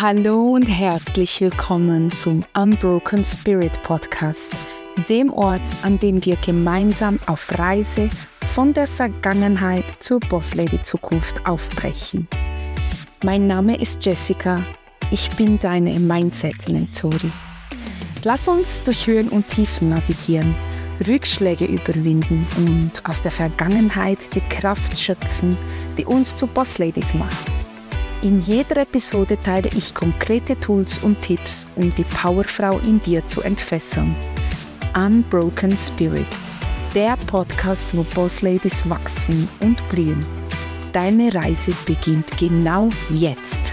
Hallo und herzlich willkommen zum Unbroken Spirit Podcast, dem Ort, an dem wir gemeinsam auf Reise von der Vergangenheit zur Boss Lady Zukunft aufbrechen. Mein Name ist Jessica, ich bin deine Mindset-Mentorin. Lass uns durch Höhen und Tiefen navigieren, Rückschläge überwinden und aus der Vergangenheit die Kraft schöpfen, die uns zu Boss Ladies macht. In jeder Episode teile ich konkrete Tools und Tipps, um die Powerfrau in dir zu entfesseln. Unbroken Spirit, der Podcast, wo Boss Ladies wachsen und blühen. Deine Reise beginnt genau jetzt.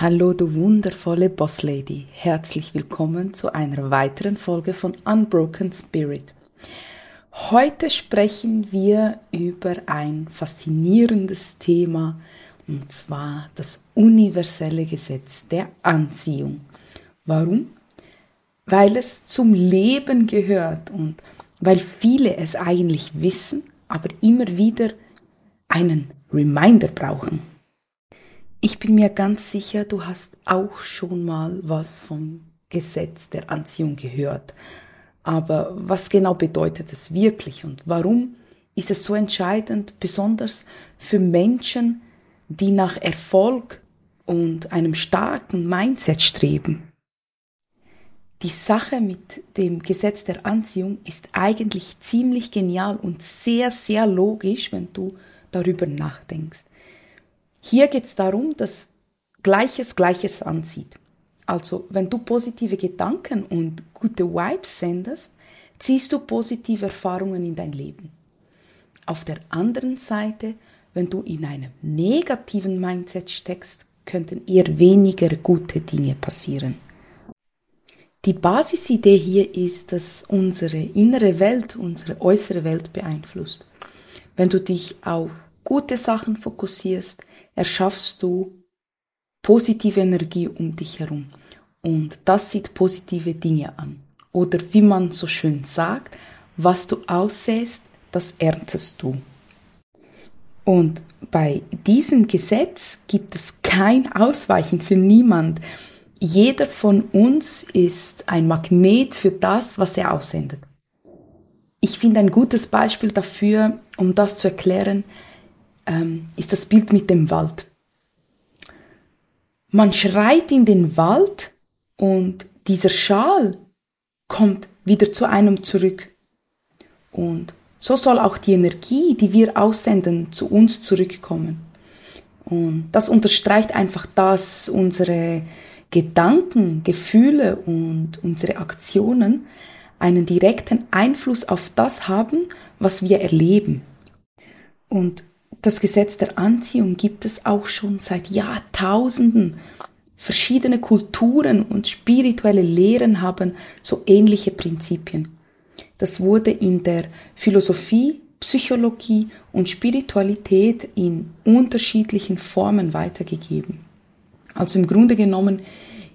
Hallo, du wundervolle Boss Lady. Herzlich willkommen zu einer weiteren Folge von Unbroken Spirit. Heute sprechen wir über ein faszinierendes Thema, und zwar das universelle Gesetz der Anziehung. Warum? Weil es zum Leben gehört und weil viele es eigentlich wissen, aber immer wieder einen Reminder brauchen. Ich bin mir ganz sicher, du hast auch schon mal was vom Gesetz der Anziehung gehört. Aber was genau bedeutet es wirklich und warum ist es so entscheidend, besonders für Menschen, die nach Erfolg und einem starken Mindset streben? Die Sache mit dem Gesetz der Anziehung ist eigentlich ziemlich genial und sehr, sehr logisch, wenn du darüber nachdenkst. Hier geht es darum, dass Gleiches Gleiches anzieht. Also wenn du positive Gedanken und gute Vibes sendest, ziehst du positive Erfahrungen in dein Leben. Auf der anderen Seite, wenn du in einem negativen Mindset steckst, könnten eher weniger gute Dinge passieren. Die Basisidee hier ist, dass unsere innere Welt unsere äußere Welt beeinflusst. Wenn du dich auf gute Sachen fokussierst, erschaffst du positive Energie um dich herum. Und das sieht positive Dinge an. Oder wie man so schön sagt, was du aussäst, das erntest du. Und bei diesem Gesetz gibt es kein Ausweichen für niemand. Jeder von uns ist ein Magnet für das, was er aussendet. Ich finde ein gutes Beispiel dafür, um das zu erklären, ähm, ist das Bild mit dem Wald. Man schreit in den Wald und dieser Schal kommt wieder zu einem zurück. Und so soll auch die Energie, die wir aussenden, zu uns zurückkommen. Und das unterstreicht einfach, dass unsere Gedanken, Gefühle und unsere Aktionen einen direkten Einfluss auf das haben, was wir erleben. Und das Gesetz der Anziehung gibt es auch schon seit Jahrtausenden. Verschiedene Kulturen und spirituelle Lehren haben so ähnliche Prinzipien. Das wurde in der Philosophie, Psychologie und Spiritualität in unterschiedlichen Formen weitergegeben. Also im Grunde genommen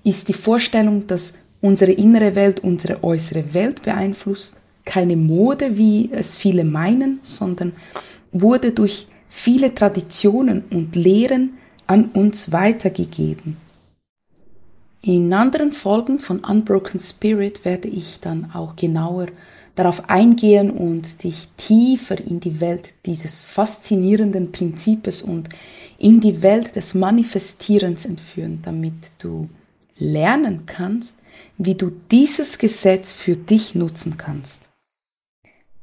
ist die Vorstellung, dass unsere innere Welt unsere äußere Welt beeinflusst, keine Mode, wie es viele meinen, sondern wurde durch viele Traditionen und Lehren an uns weitergegeben. In anderen Folgen von Unbroken Spirit werde ich dann auch genauer darauf eingehen und dich tiefer in die Welt dieses faszinierenden Prinzips und in die Welt des Manifestierens entführen, damit du lernen kannst, wie du dieses Gesetz für dich nutzen kannst.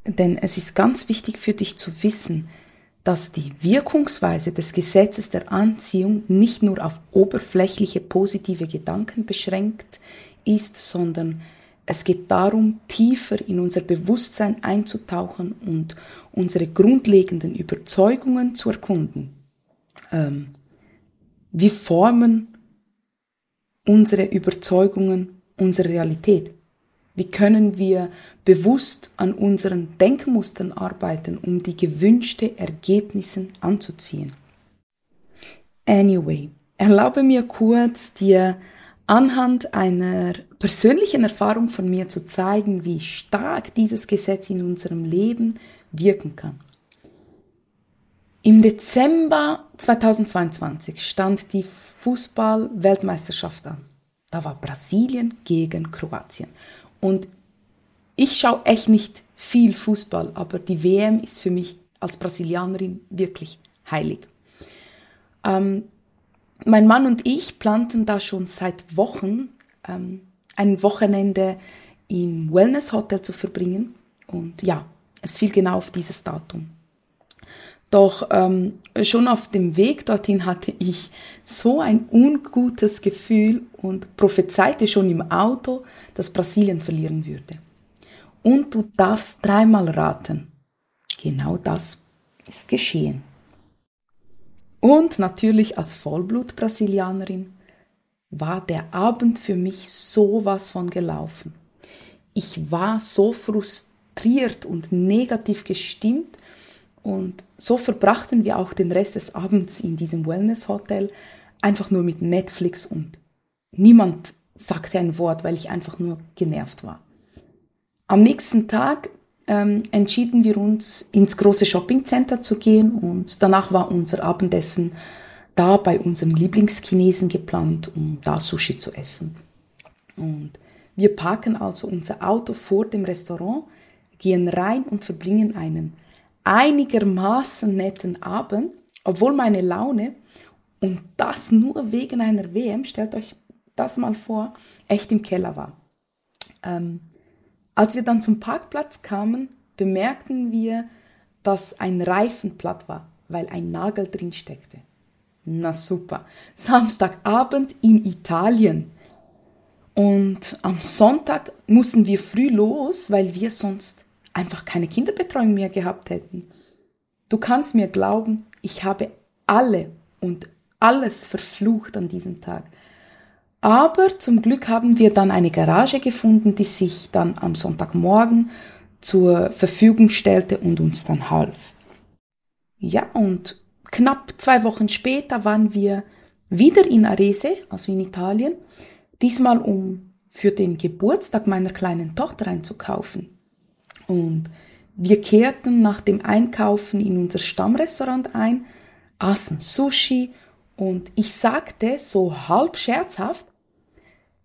Denn es ist ganz wichtig für dich zu wissen, dass die Wirkungsweise des Gesetzes der Anziehung nicht nur auf oberflächliche positive Gedanken beschränkt ist, sondern es geht darum, tiefer in unser Bewusstsein einzutauchen und unsere grundlegenden Überzeugungen zu erkunden. Ähm, wie formen unsere Überzeugungen unsere Realität? Wie können wir bewusst an unseren Denkmustern arbeiten, um die gewünschte Ergebnisse anzuziehen? Anyway, erlaube mir kurz, dir anhand einer persönlichen Erfahrung von mir zu zeigen, wie stark dieses Gesetz in unserem Leben wirken kann. Im Dezember 2022 stand die Fußball-Weltmeisterschaft an. Da war Brasilien gegen Kroatien. Und ich schaue echt nicht viel Fußball, aber die WM ist für mich als Brasilianerin wirklich heilig. Ähm, mein Mann und ich planten da schon seit Wochen ähm, ein Wochenende im Wellness Hotel zu verbringen. Und ja, es fiel genau auf dieses Datum. Doch ähm, schon auf dem Weg dorthin hatte ich so ein ungutes Gefühl und prophezeite schon im Auto, dass Brasilien verlieren würde. Und du darfst dreimal raten. Genau das ist geschehen. Und natürlich als Vollblut-Brasilianerin war der Abend für mich sowas von gelaufen. Ich war so frustriert und negativ gestimmt und so verbrachten wir auch den Rest des Abends in diesem Wellness-Hotel einfach nur mit Netflix und niemand sagte ein Wort, weil ich einfach nur genervt war. Am nächsten Tag ähm, entschieden wir uns, ins große Shoppingcenter zu gehen und danach war unser Abendessen da bei unserem Lieblingschinesen geplant, um da Sushi zu essen. Und wir parken also unser Auto vor dem Restaurant, gehen rein und verbringen einen einigermaßen netten Abend, obwohl meine Laune, und das nur wegen einer WM, stellt euch das mal vor, echt im Keller war. Ähm, als wir dann zum Parkplatz kamen, bemerkten wir, dass ein Reifen platt war, weil ein Nagel drin steckte. Na super. Samstagabend in Italien. Und am Sonntag mussten wir früh los, weil wir sonst einfach keine Kinderbetreuung mehr gehabt hätten. Du kannst mir glauben, ich habe alle und alles verflucht an diesem Tag. Aber zum Glück haben wir dann eine Garage gefunden, die sich dann am Sonntagmorgen zur Verfügung stellte und uns dann half. Ja, und knapp zwei Wochen später waren wir wieder in Arese, also in Italien, diesmal um für den Geburtstag meiner kleinen Tochter einzukaufen. Und wir kehrten nach dem Einkaufen in unser Stammrestaurant ein, aßen Sushi und ich sagte so halb scherzhaft,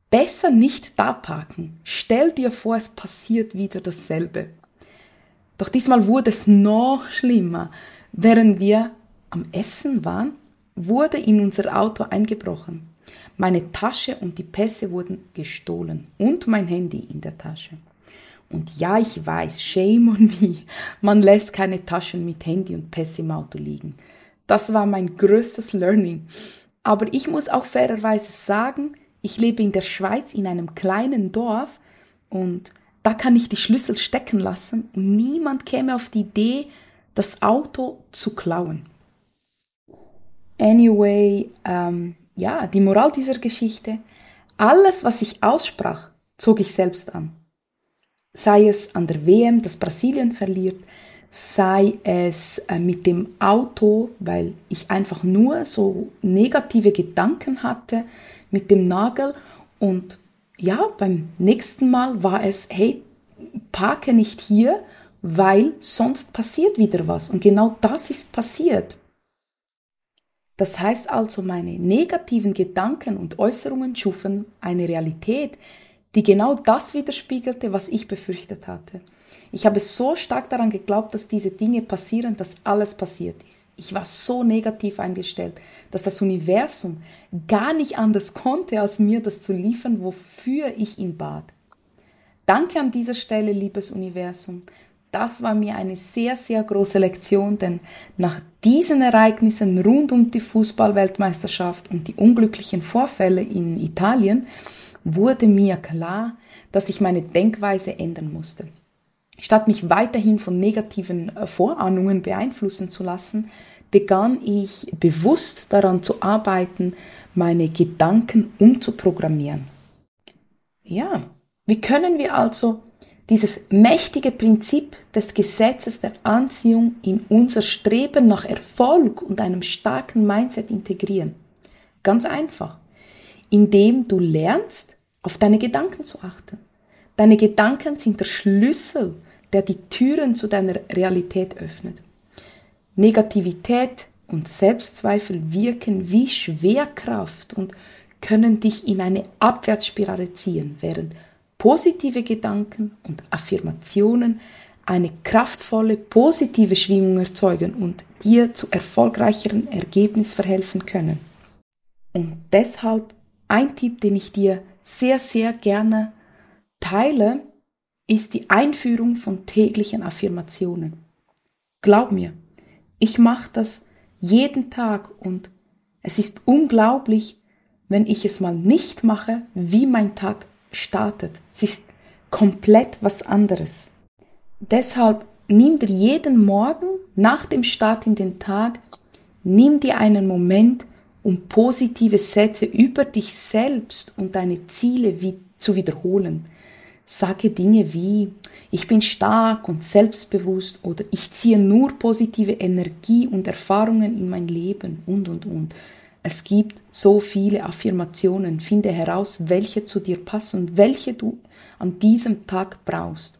besser nicht da parken. Stell dir vor, es passiert wieder dasselbe. Doch diesmal wurde es noch schlimmer. Während wir am Essen waren, wurde in unser Auto eingebrochen. Meine Tasche und die Pässe wurden gestohlen und mein Handy in der Tasche. Und ja, ich weiß, shame on me, man lässt keine Taschen mit Handy und Pässe im Auto liegen. Das war mein größtes Learning. Aber ich muss auch fairerweise sagen, ich lebe in der Schweiz in einem kleinen Dorf und da kann ich die Schlüssel stecken lassen und niemand käme auf die Idee, das Auto zu klauen. Anyway, ähm, ja, die Moral dieser Geschichte, alles, was ich aussprach, zog ich selbst an. Sei es an der WM, dass Brasilien verliert, sei es äh, mit dem Auto, weil ich einfach nur so negative Gedanken hatte mit dem Nagel und ja, beim nächsten Mal war es, hey, parke nicht hier, weil sonst passiert wieder was. Und genau das ist passiert. Das heißt also, meine negativen Gedanken und Äußerungen schufen eine Realität, die genau das widerspiegelte, was ich befürchtet hatte. Ich habe so stark daran geglaubt, dass diese Dinge passieren, dass alles passiert ist. Ich war so negativ eingestellt, dass das Universum gar nicht anders konnte, als mir das zu liefern, wofür ich ihn bat. Danke an dieser Stelle, liebes Universum. Das war mir eine sehr, sehr große Lektion, denn nach diesen Ereignissen rund um die Fußballweltmeisterschaft und die unglücklichen Vorfälle in Italien wurde mir klar, dass ich meine Denkweise ändern musste. Statt mich weiterhin von negativen äh, Vorahnungen beeinflussen zu lassen, begann ich bewusst daran zu arbeiten, meine Gedanken umzuprogrammieren. Ja, wie können wir also dieses mächtige Prinzip des Gesetzes der Anziehung in unser Streben nach Erfolg und einem starken Mindset integrieren? Ganz einfach, indem du lernst, auf deine Gedanken zu achten. Deine Gedanken sind der Schlüssel, der die Türen zu deiner Realität öffnet. Negativität und Selbstzweifel wirken wie Schwerkraft und können dich in eine Abwärtsspirale ziehen, während positive Gedanken und Affirmationen eine kraftvolle, positive Schwingung erzeugen und dir zu erfolgreicheren Ergebnissen verhelfen können. Und deshalb ein Tipp, den ich dir sehr, sehr gerne teile, ist die Einführung von täglichen Affirmationen. Glaub mir, ich mache das jeden Tag und es ist unglaublich, wenn ich es mal nicht mache, wie mein Tag startet. Es ist komplett was anderes. Deshalb nimm dir jeden Morgen nach dem Start in den Tag, nimm dir einen Moment, um positive Sätze über dich selbst und deine Ziele wie zu wiederholen. Sage Dinge wie ich bin stark und selbstbewusst oder ich ziehe nur positive Energie und Erfahrungen in mein Leben und und und. Es gibt so viele Affirmationen. Finde heraus, welche zu dir passen und welche du an diesem Tag brauchst.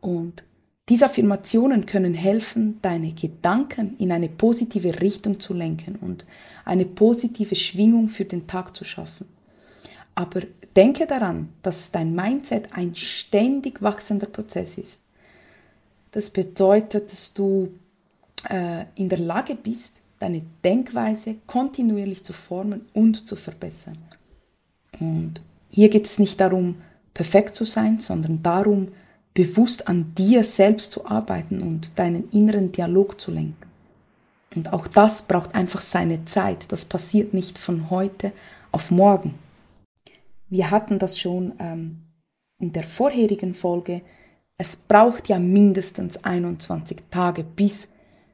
Und diese Affirmationen können helfen, deine Gedanken in eine positive Richtung zu lenken und eine positive Schwingung für den Tag zu schaffen. Aber denke daran, dass dein Mindset ein ständig wachsender Prozess ist. Das bedeutet, dass du äh, in der Lage bist, deine Denkweise kontinuierlich zu formen und zu verbessern. Und hier geht es nicht darum, perfekt zu sein, sondern darum, bewusst an dir selbst zu arbeiten und deinen inneren Dialog zu lenken. Und auch das braucht einfach seine Zeit. Das passiert nicht von heute auf morgen. Wir hatten das schon ähm, in der vorherigen Folge. Es braucht ja mindestens 21 Tage, bis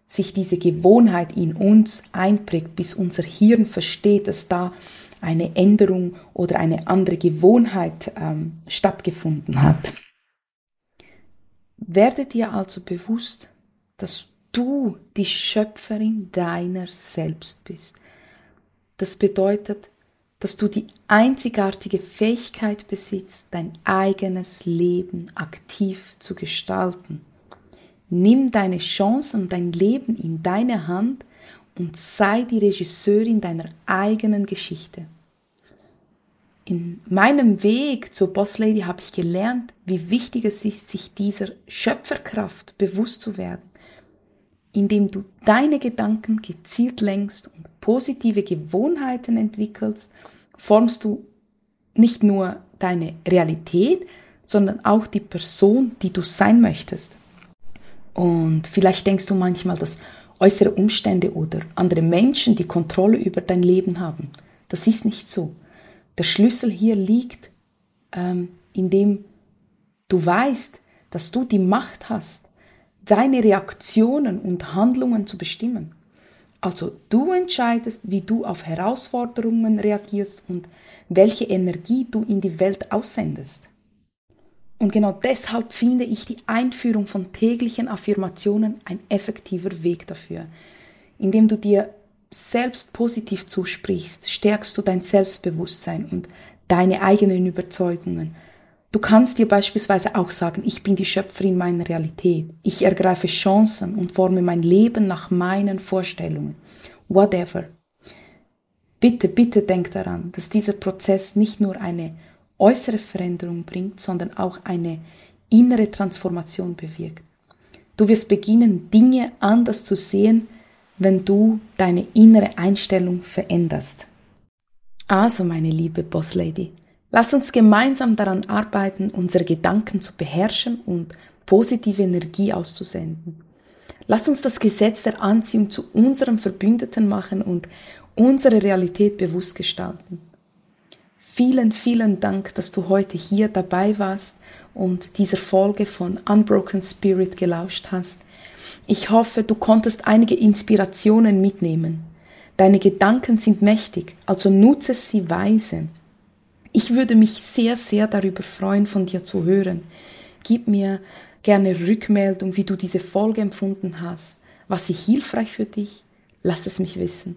sich diese Gewohnheit in uns einprägt, bis unser Hirn versteht, dass da eine Änderung oder eine andere Gewohnheit ähm, stattgefunden hat. Werde dir also bewusst, dass du die Schöpferin deiner selbst bist. Das bedeutet, dass du die einzigartige Fähigkeit besitzt, dein eigenes Leben aktiv zu gestalten. Nimm deine Chancen und dein Leben in deine Hand und sei die Regisseurin deiner eigenen Geschichte. In meinem Weg zur Boss Lady habe ich gelernt, wie wichtig es ist, sich dieser Schöpferkraft bewusst zu werden, indem du deine Gedanken gezielt lenkst und positive Gewohnheiten entwickelst, formst du nicht nur deine Realität, sondern auch die Person, die du sein möchtest. Und vielleicht denkst du manchmal, dass äußere Umstände oder andere Menschen die Kontrolle über dein Leben haben. Das ist nicht so. Der Schlüssel hier liegt, ähm, indem du weißt, dass du die Macht hast, deine Reaktionen und Handlungen zu bestimmen. Also du entscheidest, wie du auf Herausforderungen reagierst und welche Energie du in die Welt aussendest. Und genau deshalb finde ich die Einführung von täglichen Affirmationen ein effektiver Weg dafür. Indem du dir selbst positiv zusprichst, stärkst du dein Selbstbewusstsein und deine eigenen Überzeugungen. Du kannst dir beispielsweise auch sagen, ich bin die Schöpferin meiner Realität. Ich ergreife Chancen und forme mein Leben nach meinen Vorstellungen. Whatever. Bitte, bitte denk daran, dass dieser Prozess nicht nur eine äußere Veränderung bringt, sondern auch eine innere Transformation bewirkt. Du wirst beginnen, Dinge anders zu sehen, wenn du deine innere Einstellung veränderst. Also, meine liebe Boss Lady, lass uns gemeinsam daran arbeiten, unsere Gedanken zu beherrschen und positive Energie auszusenden. Lass uns das Gesetz der Anziehung zu unserem Verbündeten machen und unsere Realität bewusst gestalten. Vielen, vielen Dank, dass du heute hier dabei warst und dieser Folge von Unbroken Spirit gelauscht hast. Ich hoffe, du konntest einige Inspirationen mitnehmen. Deine Gedanken sind mächtig, also nutze sie weise. Ich würde mich sehr, sehr darüber freuen, von dir zu hören. Gib mir gerne Rückmeldung, wie du diese Folge empfunden hast. Was sie hilfreich für dich? Lass es mich wissen.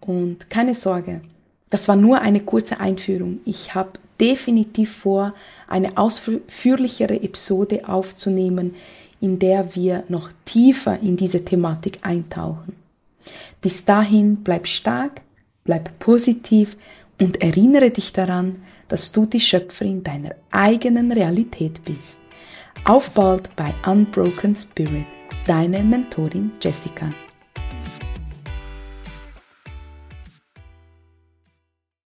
Und keine Sorge, das war nur eine kurze Einführung. Ich habe definitiv vor, eine ausführlichere Episode aufzunehmen, in der wir noch tiefer in diese Thematik eintauchen. Bis dahin bleib stark, bleib positiv und erinnere dich daran, dass du die Schöpferin deiner eigenen Realität bist. Auf bald bei Unbroken Spirit, deine Mentorin Jessica.